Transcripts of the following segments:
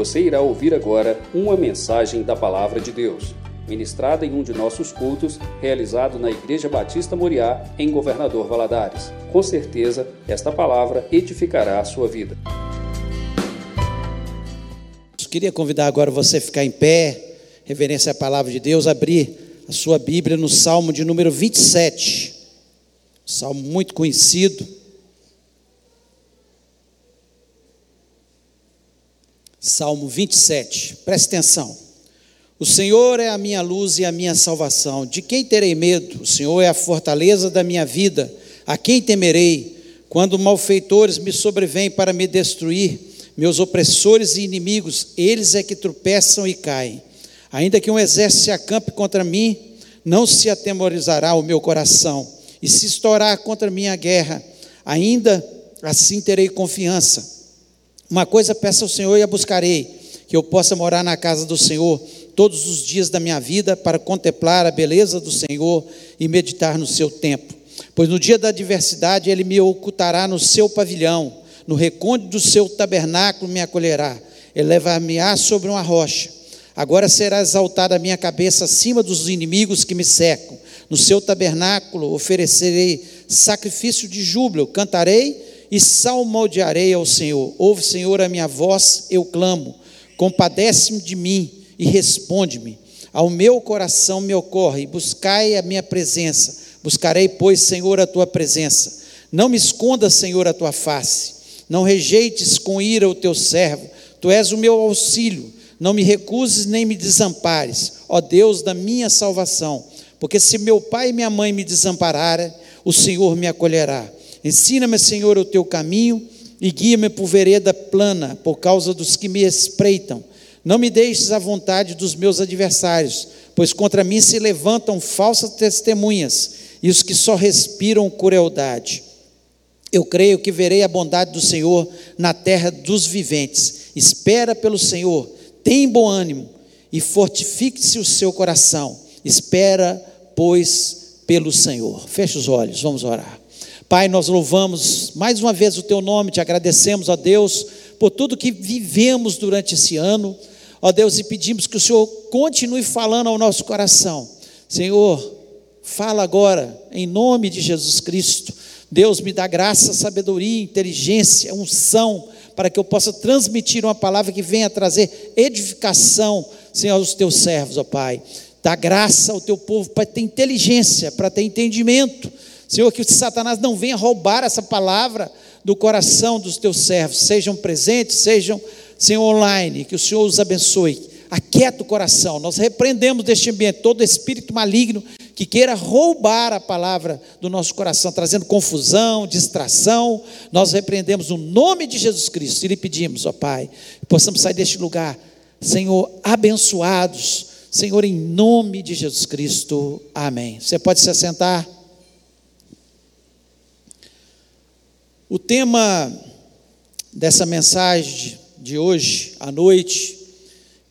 Você irá ouvir agora uma mensagem da Palavra de Deus, ministrada em um de nossos cultos, realizado na Igreja Batista Moriá, em Governador Valadares. Com certeza, esta palavra edificará a sua vida. Queria convidar agora você a ficar em pé, reverência à palavra de Deus, abrir a sua Bíblia no Salmo de número 27. Salmo muito conhecido. Salmo 27. Preste atenção. O Senhor é a minha luz e a minha salvação. De quem terei medo? O Senhor é a fortaleza da minha vida. A quem temerei? Quando malfeitores me sobrevêm para me destruir, meus opressores e inimigos, eles é que tropeçam e caem. Ainda que um exército se acampe contra mim, não se atemorizará o meu coração. E se estourar contra mim a guerra, ainda assim terei confiança. Uma coisa peço ao Senhor e a buscarei, que eu possa morar na casa do Senhor todos os dias da minha vida para contemplar a beleza do Senhor e meditar no seu tempo. Pois no dia da adversidade ele me ocultará no seu pavilhão, no recôndito do seu tabernáculo me acolherá. Ele levar-me-á sobre uma rocha. Agora será exaltada a minha cabeça acima dos inimigos que me cercam. No seu tabernáculo oferecerei sacrifício de júbilo, cantarei e salmodiarei ao Senhor. Ouve, Senhor, a minha voz, eu clamo. Compadece-me de mim e responde-me. Ao meu coração me ocorre, buscai a minha presença. Buscarei, pois, Senhor, a tua presença. Não me esconda, Senhor, a tua face. Não rejeites com ira o teu servo. Tu és o meu auxílio. Não me recuses nem me desampares, ó Deus da minha salvação. Porque se meu pai e minha mãe me desampararem, o Senhor me acolherá. Ensina-me, Senhor, o teu caminho e guia-me por vereda plana, por causa dos que me espreitam. Não me deixes à vontade dos meus adversários, pois contra mim se levantam falsas testemunhas e os que só respiram crueldade. Eu creio que verei a bondade do Senhor na terra dos viventes. Espera pelo Senhor, tem bom ânimo e fortifique-se o seu coração. Espera, pois, pelo Senhor. Feche os olhos, vamos orar. Pai, nós louvamos mais uma vez o Teu nome, te agradecemos, ó Deus, por tudo que vivemos durante esse ano, ó Deus, e pedimos que o Senhor continue falando ao nosso coração. Senhor, fala agora, em nome de Jesus Cristo. Deus, me dá graça, sabedoria, inteligência, unção, para que eu possa transmitir uma palavra que venha trazer edificação, Senhor, aos teus servos, ó Pai. Dá graça ao teu povo para ter inteligência, para ter entendimento Senhor, que Satanás não venha roubar essa palavra do coração dos teus servos, sejam presentes, sejam, Senhor, online, que o Senhor os abençoe. Aquieta o coração. Nós repreendemos deste ambiente todo espírito maligno que queira roubar a palavra do nosso coração, trazendo confusão, distração. Nós repreendemos no nome de Jesus Cristo e lhe pedimos, ó Pai, que possamos sair deste lugar, Senhor, abençoados. Senhor, em nome de Jesus Cristo. Amém. Você pode se assentar. O tema dessa mensagem de hoje à noite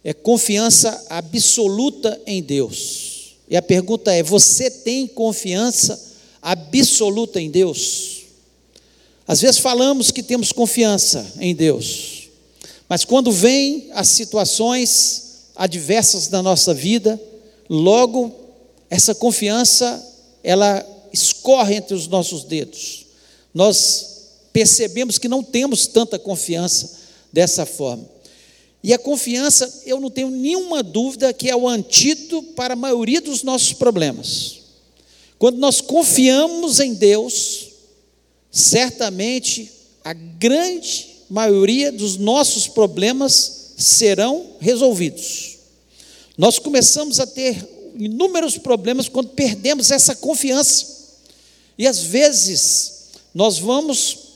é confiança absoluta em Deus. E a pergunta é: você tem confiança absoluta em Deus? Às vezes falamos que temos confiança em Deus, mas quando vem as situações adversas da nossa vida, logo essa confiança ela escorre entre os nossos dedos. Nós percebemos que não temos tanta confiança dessa forma. E a confiança, eu não tenho nenhuma dúvida que é o antídoto para a maioria dos nossos problemas. Quando nós confiamos em Deus, certamente a grande maioria dos nossos problemas serão resolvidos. Nós começamos a ter inúmeros problemas quando perdemos essa confiança. E às vezes nós vamos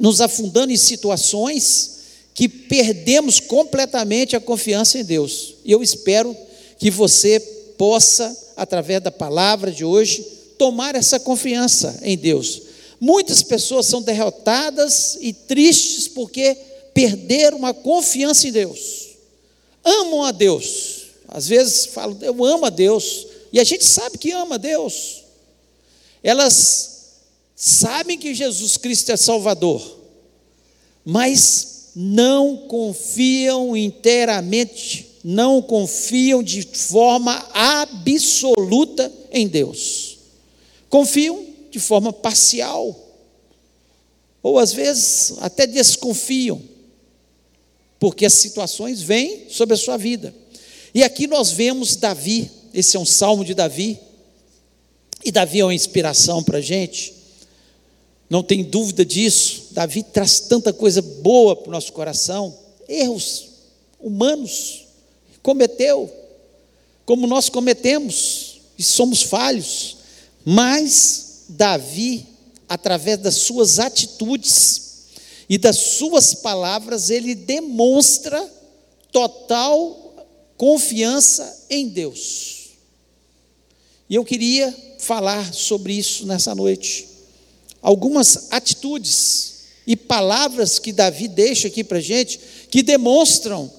nos afundando em situações que perdemos completamente a confiança em Deus. E eu espero que você possa, através da palavra de hoje, tomar essa confiança em Deus. Muitas pessoas são derrotadas e tristes porque perderam a confiança em Deus. Amam a Deus. Às vezes falam, eu amo a Deus. E a gente sabe que ama a Deus. Elas sabem que Jesus Cristo é Salvador, mas não confiam inteiramente, não confiam de forma absoluta em Deus. Confiam de forma parcial, ou às vezes até desconfiam, porque as situações vêm sobre a sua vida. E aqui nós vemos Davi, esse é um salmo de Davi, e Davi é uma inspiração para a gente, não tem dúvida disso. Davi traz tanta coisa boa para o nosso coração, erros humanos, cometeu, como nós cometemos, e somos falhos, mas Davi, através das suas atitudes e das suas palavras, ele demonstra total confiança em Deus. E eu queria falar sobre isso nessa noite. Algumas atitudes e palavras que Davi deixa aqui para gente, que demonstram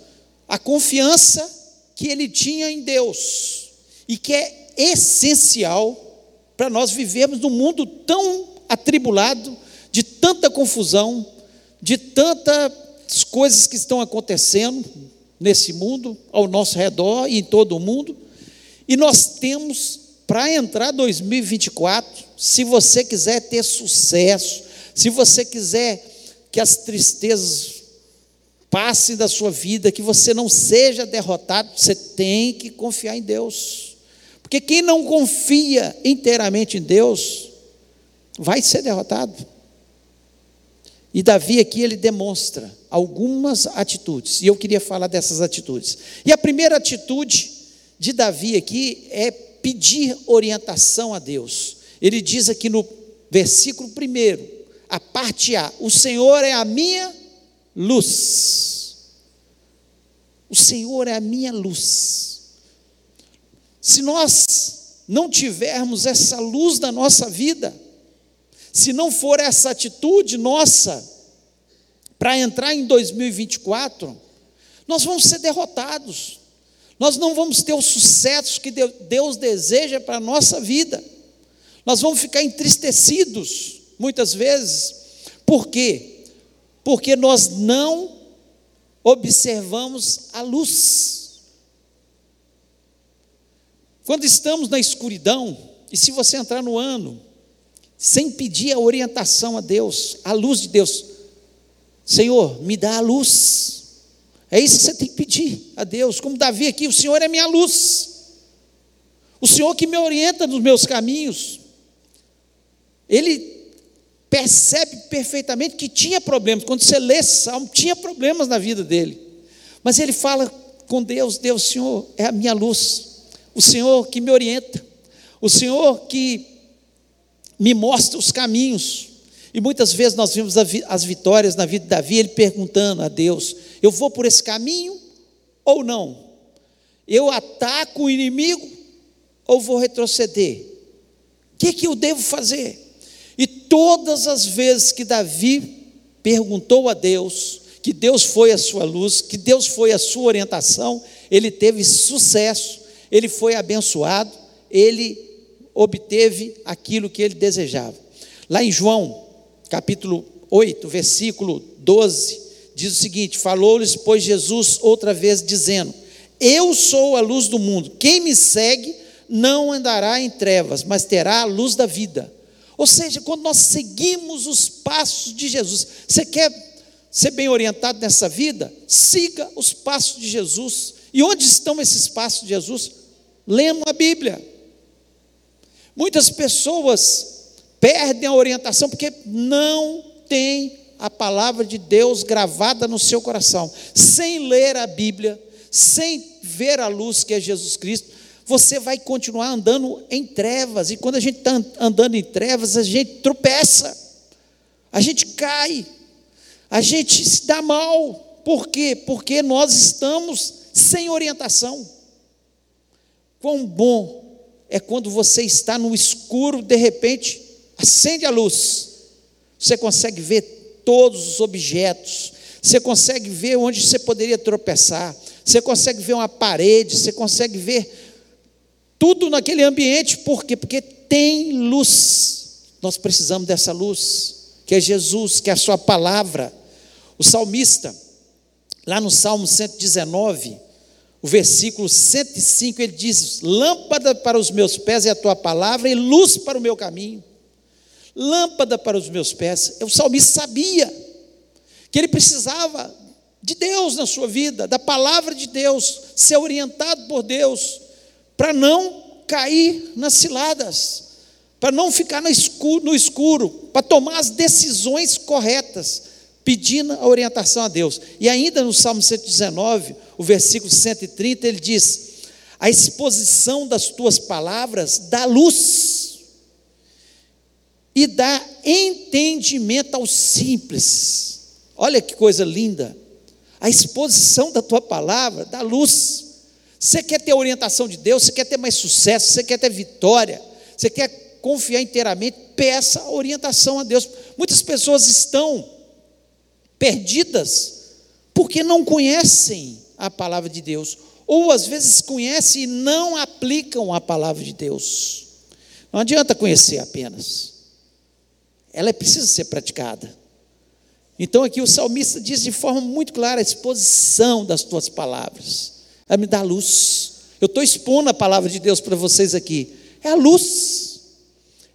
a confiança que ele tinha em Deus e que é essencial para nós vivermos num mundo tão atribulado, de tanta confusão, de tantas coisas que estão acontecendo nesse mundo, ao nosso redor e em todo o mundo. E nós temos para entrar 2024, se você quiser ter sucesso, se você quiser que as tristezas passem da sua vida, que você não seja derrotado, você tem que confiar em Deus. Porque quem não confia inteiramente em Deus, vai ser derrotado. E Davi aqui ele demonstra algumas atitudes, e eu queria falar dessas atitudes. E a primeira atitude de Davi aqui é pedir orientação a Deus. Ele diz aqui no versículo 1, a parte A: O Senhor é a minha luz. O Senhor é a minha luz. Se nós não tivermos essa luz na nossa vida, se não for essa atitude nossa para entrar em 2024, nós vamos ser derrotados nós não vamos ter o sucesso que Deus deseja para a nossa vida. Nós vamos ficar entristecidos, muitas vezes. Por quê? Porque nós não observamos a luz. Quando estamos na escuridão, e se você entrar no ano, sem pedir a orientação a Deus, a luz de Deus, Senhor, me dá a luz. É isso que você tem que pedir a Deus, como Davi aqui: o Senhor é minha luz, o Senhor que me orienta nos meus caminhos. Ele percebe perfeitamente que tinha problemas, quando você lê esse salmo, tinha problemas na vida dele, mas ele fala com Deus: Deus, o Senhor é a minha luz, o Senhor que me orienta, o Senhor que me mostra os caminhos. E muitas vezes nós vimos as vitórias na vida de Davi, ele perguntando a Deus: eu vou por esse caminho ou não? Eu ataco o inimigo ou vou retroceder? O que, que eu devo fazer? E todas as vezes que Davi perguntou a Deus, que Deus foi a sua luz, que Deus foi a sua orientação, ele teve sucesso, ele foi abençoado, ele obteve aquilo que ele desejava. Lá em João capítulo 8, versículo 12, diz o seguinte: Falou-lhes, pois, Jesus outra vez, dizendo: Eu sou a luz do mundo, quem me segue não andará em trevas, mas terá a luz da vida. Ou seja, quando nós seguimos os passos de Jesus, você quer ser bem orientado nessa vida? Siga os passos de Jesus. E onde estão esses passos de Jesus? Lendo a Bíblia. Muitas pessoas perdem a orientação porque não tem a palavra de Deus gravada no seu coração. Sem ler a Bíblia, sem ver a luz que é Jesus Cristo, você vai continuar andando em trevas. E quando a gente está andando em trevas, a gente tropeça, a gente cai, a gente se dá mal. Por quê? Porque nós estamos sem orientação. Quão bom é quando você está no escuro, de repente, acende a luz, você consegue ver todos os objetos, você consegue ver onde você poderia tropeçar, você consegue ver uma parede, você consegue ver tudo naquele ambiente, por quê? Porque tem luz. Nós precisamos dessa luz, que é Jesus, que é a sua palavra. O salmista, lá no Salmo 119, o versículo 105, ele diz: Lâmpada para os meus pés é a tua palavra e luz para o meu caminho. Lâmpada para os meus pés. O salmista sabia que ele precisava de Deus na sua vida, da palavra de Deus, ser orientado por Deus, para não cair nas ciladas, para não ficar no escuro, para tomar as decisões corretas, pedindo a orientação a Deus. E ainda no Salmo 119, o versículo 130, ele diz: A exposição das tuas palavras dá luz e dá entendimento aos simples. Olha que coisa linda. A exposição da tua palavra dá luz. Você quer ter orientação de Deus, você quer ter mais sucesso, você quer ter vitória, você quer confiar inteiramente, peça orientação a Deus. Muitas pessoas estão perdidas porque não conhecem a palavra de Deus, ou às vezes conhecem e não aplicam a palavra de Deus. Não adianta conhecer apenas, ela precisa ser praticada. Então aqui o salmista diz de forma muito clara a exposição das tuas palavras. Ela me dá luz. Eu estou expondo a palavra de Deus para vocês aqui. É a luz.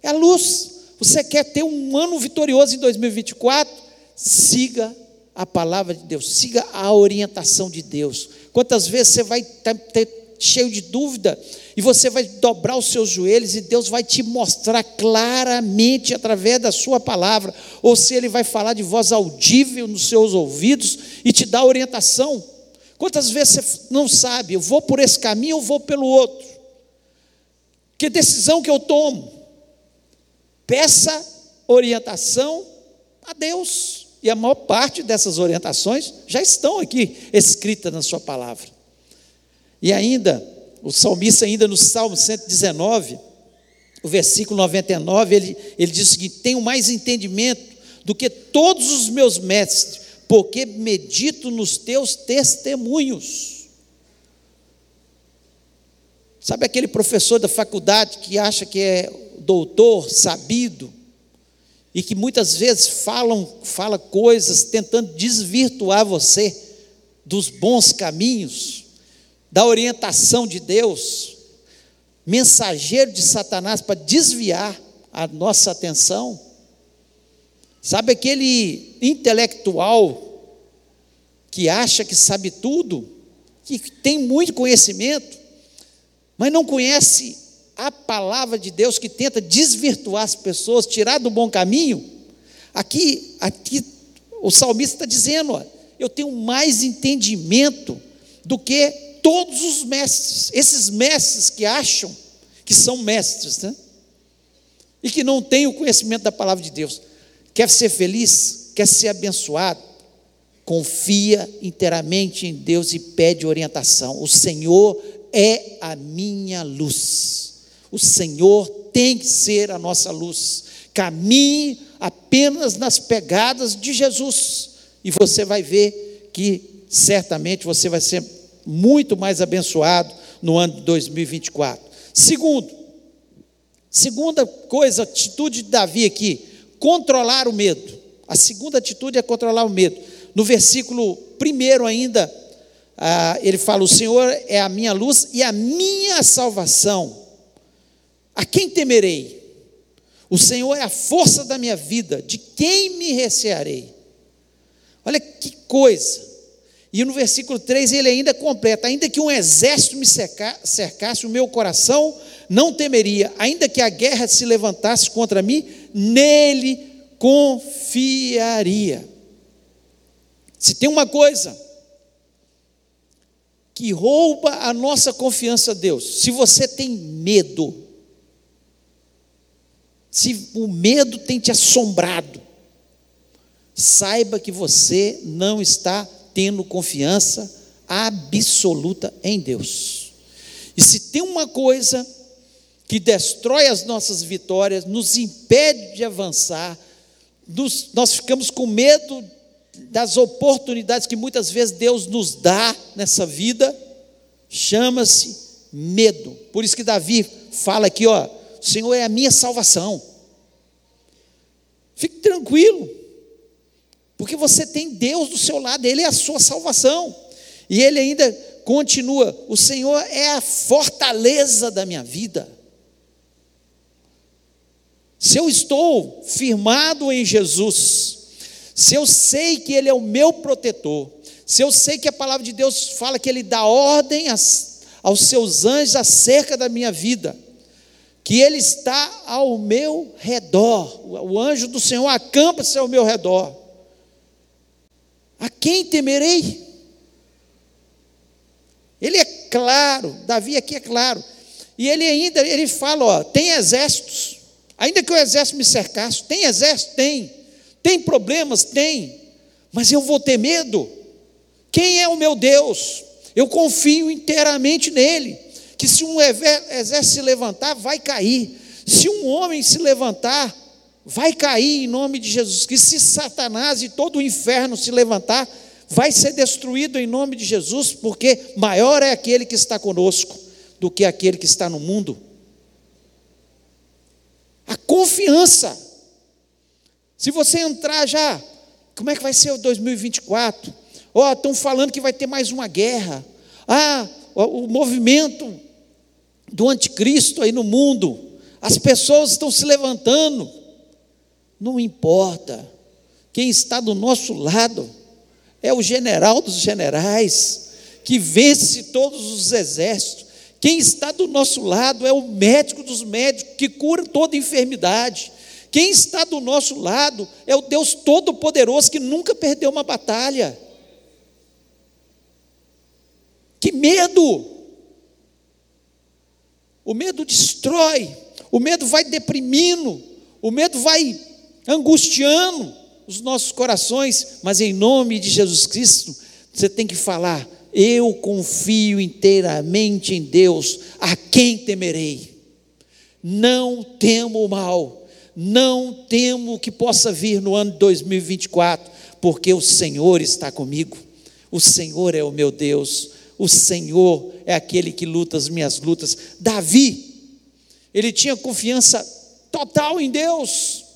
É a luz. Você quer ter um ano vitorioso em 2024? Siga a palavra de Deus, siga a orientação de Deus. Quantas vezes você vai ter cheio de dúvida e você vai dobrar os seus joelhos e Deus vai te mostrar claramente através da sua palavra, ou se ele vai falar de voz audível nos seus ouvidos e te dar orientação. Quantas vezes você não sabe, eu vou por esse caminho ou vou pelo outro? Que decisão que eu tomo? Peça orientação a Deus. E a maior parte dessas orientações já estão aqui escritas na sua palavra. E ainda, o salmista, ainda no Salmo 119, o versículo 99, ele, ele diz o seguinte: Tenho mais entendimento do que todos os meus mestres, porque medito nos teus testemunhos. Sabe aquele professor da faculdade que acha que é doutor, sabido, e que muitas vezes falam, fala coisas tentando desvirtuar você dos bons caminhos? Da orientação de Deus, mensageiro de Satanás para desviar a nossa atenção. Sabe aquele intelectual que acha que sabe tudo, que tem muito conhecimento, mas não conhece a palavra de Deus que tenta desvirtuar as pessoas, tirar do bom caminho? Aqui, aqui o salmista está dizendo: ó, eu tenho mais entendimento do que todos os mestres, esses mestres que acham que são mestres, né? E que não têm o conhecimento da palavra de Deus. Quer ser feliz? Quer ser abençoado? Confia inteiramente em Deus e pede orientação. O Senhor é a minha luz. O Senhor tem que ser a nossa luz. Caminhe apenas nas pegadas de Jesus e você vai ver que certamente você vai ser muito mais abençoado no ano de 2024. Segundo, segunda coisa, atitude de Davi aqui, controlar o medo. A segunda atitude é controlar o medo. No versículo primeiro ainda, ah, ele fala: O Senhor é a minha luz e a minha salvação. A quem temerei? O Senhor é a força da minha vida. De quem me recearei? Olha que coisa. E no versículo 3 ele ainda completa: ainda que um exército me cercasse, o meu coração não temeria, ainda que a guerra se levantasse contra mim, nele confiaria. Se tem uma coisa que rouba a nossa confiança a Deus, se você tem medo, se o medo tem te assombrado, saiba que você não está tendo confiança absoluta em Deus. E se tem uma coisa que destrói as nossas vitórias, nos impede de avançar, nos, nós ficamos com medo das oportunidades que muitas vezes Deus nos dá nessa vida, chama-se medo. Por isso que Davi fala aqui, ó, o Senhor é a minha salvação. Fique tranquilo. Porque você tem Deus do seu lado, Ele é a sua salvação. E ele ainda continua: O Senhor é a fortaleza da minha vida. Se eu estou firmado em Jesus, se eu sei que Ele é o meu protetor, se eu sei que a palavra de Deus fala que Ele dá ordem aos seus anjos acerca da minha vida, que Ele está ao meu redor, o anjo do Senhor acampa-se ao meu redor, a quem temerei? Ele é claro, Davi aqui é claro. E ele ainda, ele fala, ó, tem exércitos. Ainda que o exército me cercasse, tem exército? Tem. Tem problemas? Tem. Mas eu vou ter medo? Quem é o meu Deus? Eu confio inteiramente nele. Que se um exército se levantar, vai cair. Se um homem se levantar, vai cair em nome de Jesus. Que se Satanás e todo o inferno se levantar, vai ser destruído em nome de Jesus, porque maior é aquele que está conosco do que aquele que está no mundo. A confiança. Se você entrar já, como é que vai ser o 2024? Ó, oh, estão falando que vai ter mais uma guerra. Ah, o movimento do anticristo aí no mundo. As pessoas estão se levantando. Não importa. Quem está do nosso lado é o general dos generais, que vence todos os exércitos. Quem está do nosso lado é o médico dos médicos, que cura toda enfermidade. Quem está do nosso lado é o Deus Todo-Poderoso, que nunca perdeu uma batalha. Que medo! O medo destrói, o medo vai deprimindo, o medo vai angustiando os nossos corações, mas em nome de Jesus Cristo, você tem que falar: eu confio inteiramente em Deus, a quem temerei? Não temo o mal, não temo o que possa vir no ano de 2024, porque o Senhor está comigo, o Senhor é o meu Deus, o Senhor é aquele que luta as minhas lutas. Davi, ele tinha confiança total em Deus,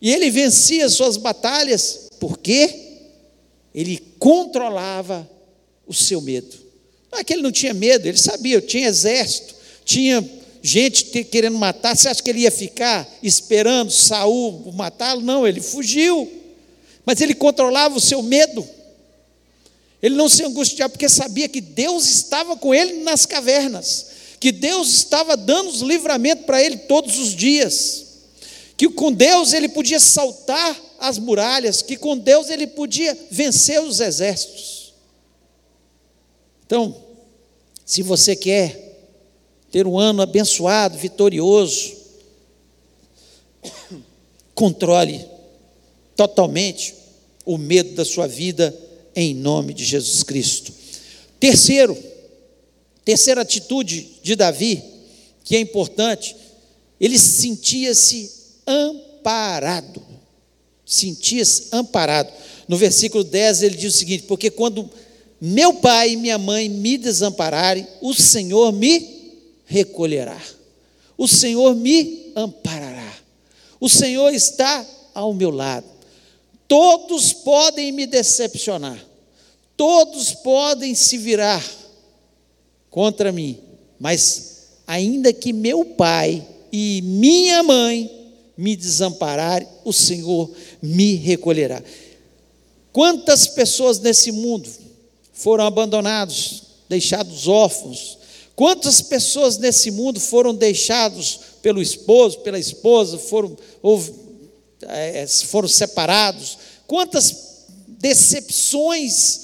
e ele vencia suas batalhas porque ele controlava o seu medo. Não é que ele não tinha medo, ele sabia, tinha exército, tinha gente querendo matar. Você acha que ele ia ficar esperando Saul matá-lo? Não, ele fugiu. Mas ele controlava o seu medo. Ele não se angustiava porque sabia que Deus estava com ele nas cavernas, que Deus estava dando os livramentos para ele todos os dias que com Deus ele podia saltar as muralhas, que com Deus ele podia vencer os exércitos. Então, se você quer ter um ano abençoado, vitorioso, controle totalmente o medo da sua vida em nome de Jesus Cristo. Terceiro, terceira atitude de Davi, que é importante, ele sentia-se amparado. Sentia-se amparado. No versículo 10 ele diz o seguinte: Porque quando meu pai e minha mãe me desampararem, o Senhor me recolherá. O Senhor me amparará. O Senhor está ao meu lado. Todos podem me decepcionar. Todos podem se virar contra mim, mas ainda que meu pai e minha mãe me desamparar, o Senhor me recolherá. Quantas pessoas nesse mundo foram abandonados, deixados órfãos? Quantas pessoas nesse mundo foram deixados pelo esposo, pela esposa, foram, ou, é, foram separados? Quantas decepções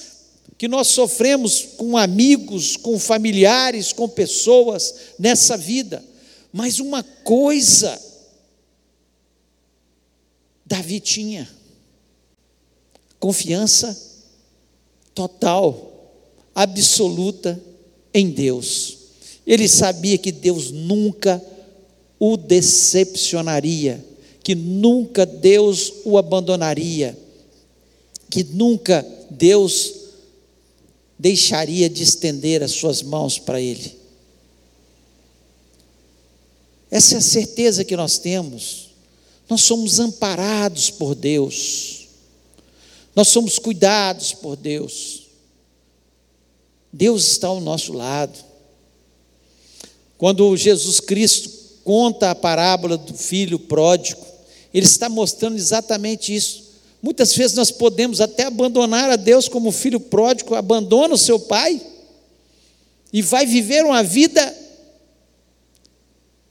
que nós sofremos com amigos, com familiares, com pessoas nessa vida? Mas uma coisa Davi tinha confiança total, absoluta em Deus. Ele sabia que Deus nunca o decepcionaria, que nunca Deus o abandonaria, que nunca Deus deixaria de estender as suas mãos para ele. Essa é a certeza que nós temos nós somos amparados por Deus. Nós somos cuidados por Deus. Deus está ao nosso lado. Quando Jesus Cristo conta a parábola do filho pródigo, ele está mostrando exatamente isso. Muitas vezes nós podemos até abandonar a Deus como o filho pródigo abandona o seu pai e vai viver uma vida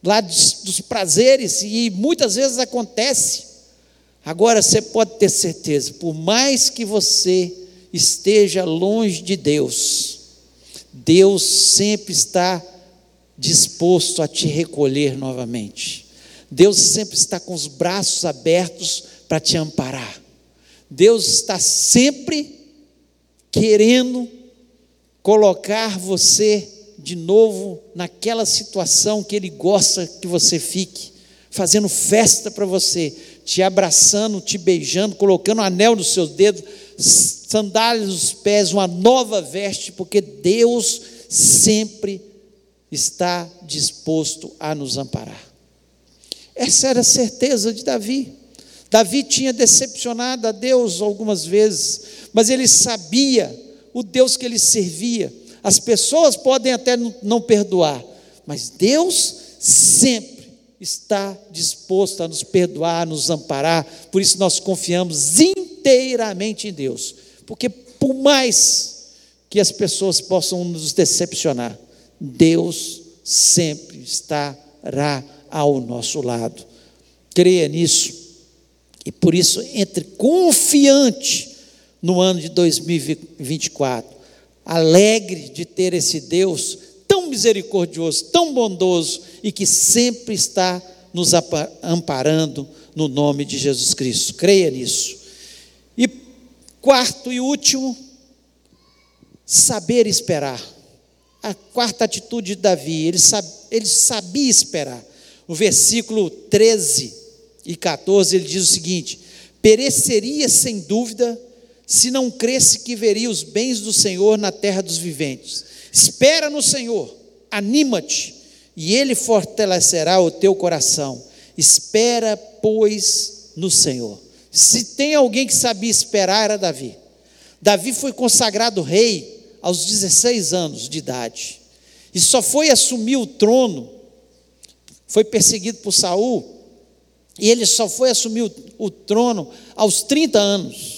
lá dos prazeres, e muitas vezes acontece. Agora você pode ter certeza, por mais que você esteja longe de Deus, Deus sempre está disposto a te recolher novamente. Deus sempre está com os braços abertos para te amparar. Deus está sempre querendo colocar você de novo naquela situação que Ele gosta que você fique, fazendo festa para você, te abraçando, te beijando, colocando um anel nos seus dedos, sandálias nos pés, uma nova veste, porque Deus sempre está disposto a nos amparar. Essa era a certeza de Davi. Davi tinha decepcionado a Deus algumas vezes, mas ele sabia o Deus que ele servia. As pessoas podem até não perdoar, mas Deus sempre está disposto a nos perdoar, a nos amparar. Por isso nós confiamos inteiramente em Deus, porque por mais que as pessoas possam nos decepcionar, Deus sempre estará ao nosso lado. Creia nisso. E por isso, entre confiante no ano de 2024, alegre de ter esse Deus tão misericordioso, tão bondoso e que sempre está nos amparando no nome de Jesus Cristo. Creia nisso. E quarto e último, saber esperar a quarta atitude de Davi, ele, ele sabia esperar. No versículo 13 e 14, ele diz o seguinte: Pereceria sem dúvida se não cresce que veria os bens do Senhor na terra dos viventes. Espera no Senhor, anima-te, e Ele fortalecerá o teu coração. Espera, pois, no Senhor. Se tem alguém que sabia esperar, era Davi. Davi foi consagrado rei aos 16 anos de idade. E só foi assumir o trono, foi perseguido por Saul, e ele só foi assumir o, trono aos 30 anos.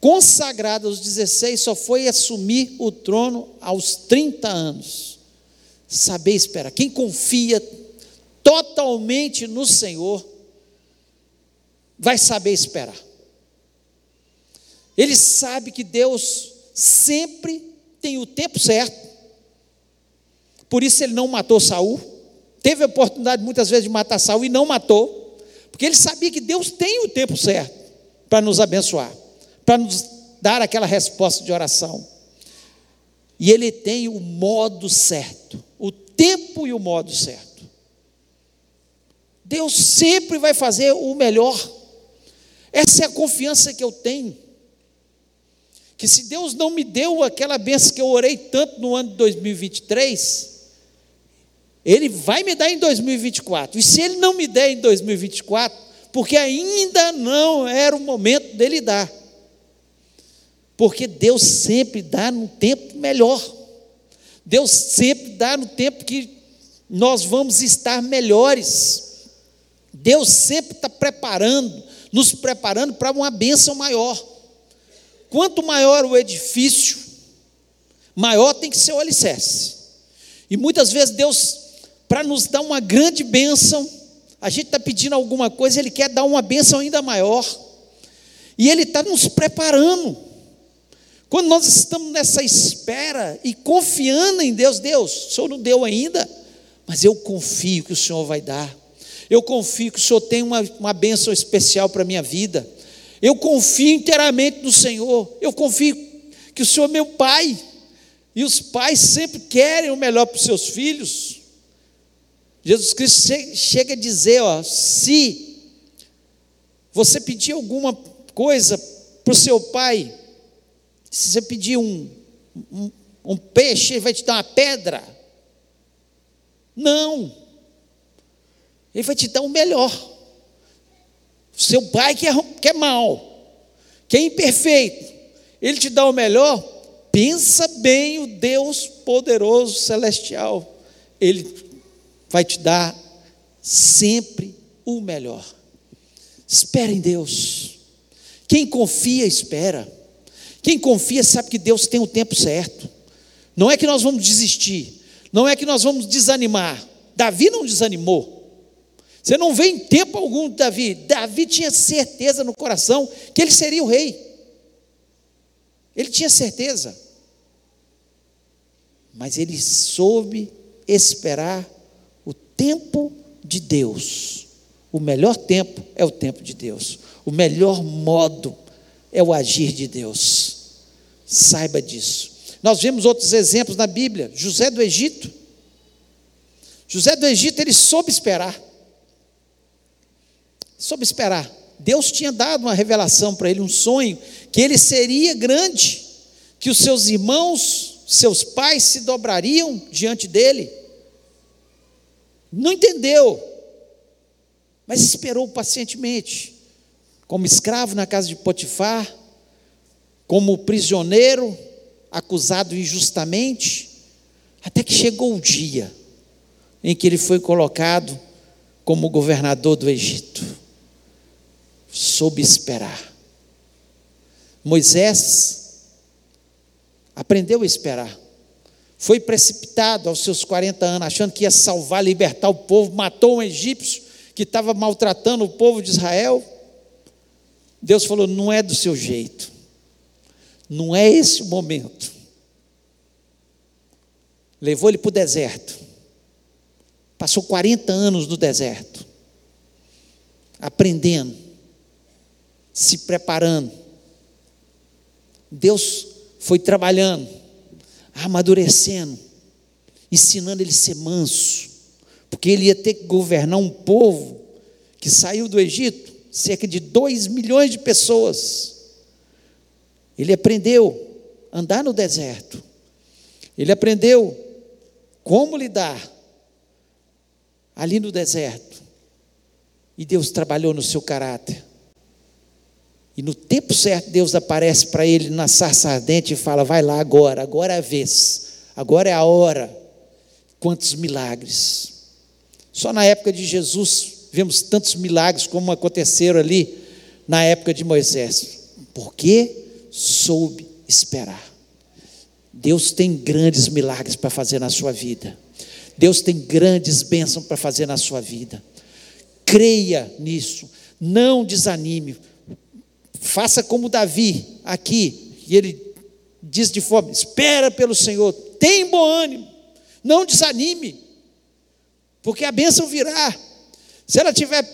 Consagrado aos 16, só foi assumir o trono aos 30 anos. Saber esperar. Quem confia totalmente no Senhor, vai saber esperar. Ele sabe que Deus sempre tem o tempo certo. Por isso ele não matou Saul. Teve a oportunidade muitas vezes de matar Saul e não matou, porque ele sabia que Deus tem o tempo certo para nos abençoar, para nos dar aquela resposta de oração. E ele tem o modo certo, o tempo e o modo certo. Deus sempre vai fazer o melhor. Essa é a confiança que eu tenho que se Deus não me deu aquela benção que eu orei tanto no ano de 2023, Ele vai me dar em 2024. E se Ele não me der em 2024, porque ainda não era o momento dele dar. Porque Deus sempre dá no tempo melhor. Deus sempre dá no tempo que nós vamos estar melhores. Deus sempre está preparando, nos preparando para uma bênção maior. Quanto maior o edifício, maior tem que ser o alicerce. E muitas vezes Deus, para nos dar uma grande bênção, a gente está pedindo alguma coisa, Ele quer dar uma bênção ainda maior. E Ele está nos preparando. Quando nós estamos nessa espera e confiando em Deus, Deus, o Senhor não deu ainda, mas eu confio que o Senhor vai dar. Eu confio que o Senhor tem uma, uma bênção especial para a minha vida. Eu confio inteiramente no Senhor. Eu confio que o Senhor é meu Pai. E os pais sempre querem o melhor para os seus filhos. Jesus Cristo chega a dizer: ó, se você pedir alguma coisa para o seu pai, se você pedir um, um, um peixe, ele vai te dar uma pedra. Não. Ele vai te dar o melhor. Seu pai que é, que é mal, que é imperfeito, ele te dá o melhor, pensa bem o Deus poderoso celestial. Ele vai te dar sempre o melhor. Espera em Deus. Quem confia, espera. Quem confia sabe que Deus tem o tempo certo. Não é que nós vamos desistir, não é que nós vamos desanimar. Davi não desanimou. Você não vê em tempo algum Davi. Davi tinha certeza no coração que ele seria o rei. Ele tinha certeza. Mas ele soube esperar o tempo de Deus. O melhor tempo é o tempo de Deus. O melhor modo é o agir de Deus. Saiba disso. Nós vemos outros exemplos na Bíblia. José do Egito. José do Egito, ele soube esperar. Soube esperar. Deus tinha dado uma revelação para ele, um sonho, que ele seria grande, que os seus irmãos, seus pais se dobrariam diante dele. Não entendeu, mas esperou pacientemente, como escravo na casa de Potifar, como prisioneiro, acusado injustamente, até que chegou o dia em que ele foi colocado como governador do Egito. Soube esperar. Moisés aprendeu a esperar. Foi precipitado aos seus 40 anos, achando que ia salvar, libertar o povo, matou um egípcio que estava maltratando o povo de Israel. Deus falou: não é do seu jeito, não é esse o momento. Levou ele para o deserto. Passou 40 anos no deserto, aprendendo, se preparando. Deus foi trabalhando, amadurecendo, ensinando ele a ser manso, porque ele ia ter que governar um povo que saiu do Egito, cerca de 2 milhões de pessoas. Ele aprendeu a andar no deserto, ele aprendeu como lidar ali no deserto. E Deus trabalhou no seu caráter. E no tempo certo, Deus aparece para ele na sarça ardente e fala: Vai lá agora, agora é a vez, agora é a hora. Quantos milagres. Só na época de Jesus vemos tantos milagres como aconteceram ali na época de Moisés. Porque soube esperar. Deus tem grandes milagres para fazer na sua vida. Deus tem grandes bênçãos para fazer na sua vida. Creia nisso, não desanime. Faça como Davi aqui, e ele diz de forma: espera pelo Senhor, tem bom ânimo, não desanime, porque a bênção virá. Se ela estiver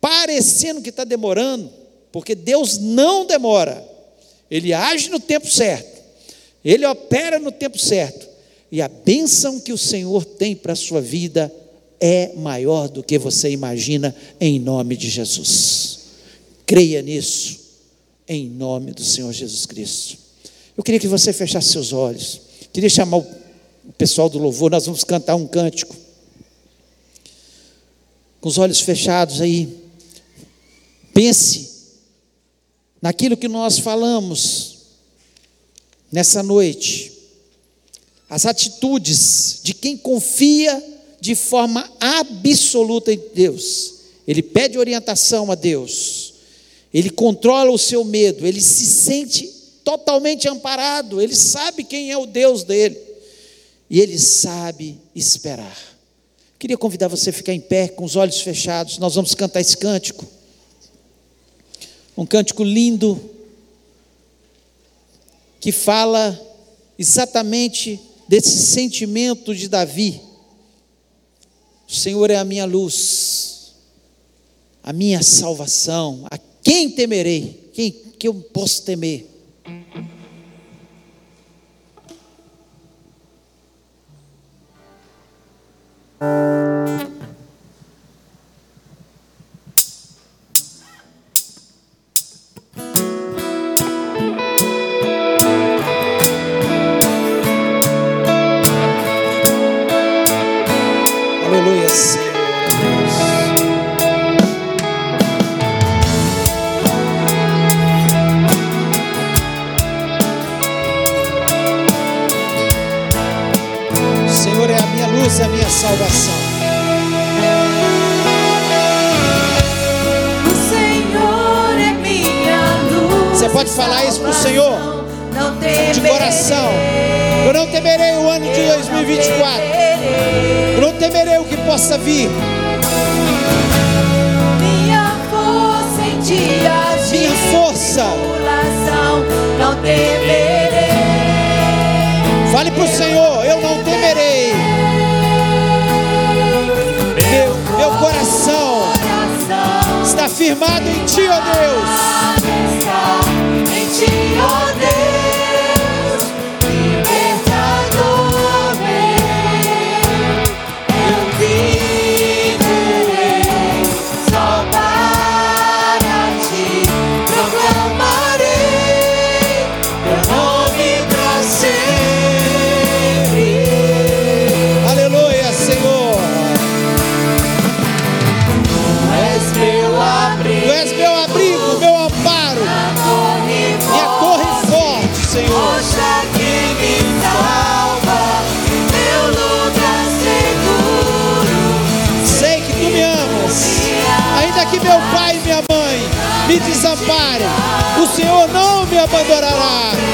parecendo que está demorando, porque Deus não demora, Ele age no tempo certo, Ele opera no tempo certo, e a bênção que o Senhor tem para a sua vida é maior do que você imagina, em nome de Jesus. Creia nisso, em nome do Senhor Jesus Cristo. Eu queria que você fechasse seus olhos. Queria chamar o pessoal do louvor, nós vamos cantar um cântico. Com os olhos fechados aí. Pense naquilo que nós falamos nessa noite as atitudes de quem confia de forma absoluta em Deus. Ele pede orientação a Deus, ele controla o seu medo, ele se sente totalmente amparado, ele sabe quem é o Deus dele e ele sabe esperar. Queria convidar você a ficar em pé com os olhos fechados, nós vamos cantar esse cântico um cântico lindo que fala exatamente desse sentimento de Davi. O Senhor é a minha luz, a minha salvação. A quem temerei? Quem que eu posso temer? O que possa vir. Minha força em dias de Minha força. não temerei. Fale pro Senhor, eu não temerei. Meu, meu coração Coração está firmado em Ti, ó Deus. está em ti, o Senhor não me abandonará.